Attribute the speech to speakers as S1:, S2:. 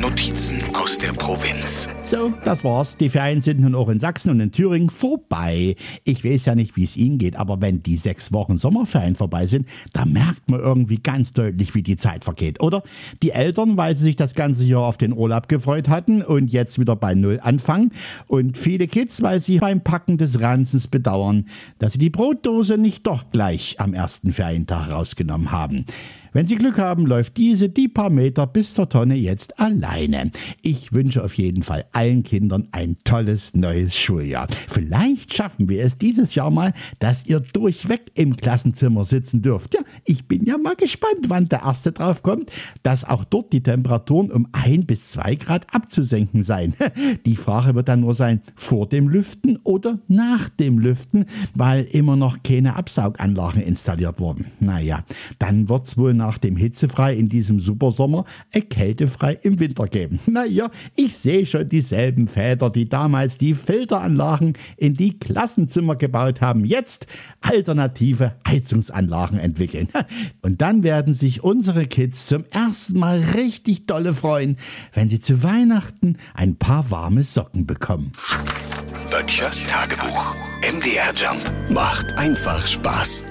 S1: Notizen aus der Provinz.
S2: So, das war's. Die Ferien sind nun auch in Sachsen und in Thüringen vorbei. Ich weiß ja nicht, wie es Ihnen geht, aber wenn die sechs Wochen Sommerferien vorbei sind, da merkt man irgendwie ganz deutlich, wie die Zeit vergeht, oder? Die Eltern, weil sie sich das ganze Jahr auf den Urlaub gefreut hatten und jetzt wieder bei Null anfangen. Und viele Kids, weil sie beim Packen des Ranzens bedauern, dass sie die Brotdose nicht doch gleich am ersten Ferientag rausgenommen haben. Wenn Sie Glück haben, läuft diese die paar Meter bis zur Tonne jetzt alleine. Ich wünsche auf jeden Fall allen Kindern ein tolles neues Schuljahr. Vielleicht schaffen wir es dieses Jahr mal, dass ihr durchweg im Klassenzimmer sitzen dürft. Ja, ich bin ja mal gespannt, wann der erste drauf kommt, dass auch dort die Temperaturen um ein bis zwei Grad abzusenken seien. Die Frage wird dann nur sein, vor dem Lüften oder nach dem Lüften, weil immer noch keine Absauganlagen installiert wurden. Naja, dann wird's wohl nach dem Hitzefrei in diesem Supersommer erkältefrei im Winter geben. Naja, ich sehe schon dieselben Väter, die damals die Filteranlagen in die Klassenzimmer gebaut haben, jetzt alternative Heizungsanlagen entwickeln. Und dann werden sich unsere Kids zum ersten Mal richtig dolle freuen, wenn sie zu Weihnachten ein paar warme Socken bekommen.
S1: Böttchers Tagebuch. MDR Jump macht einfach Spaß.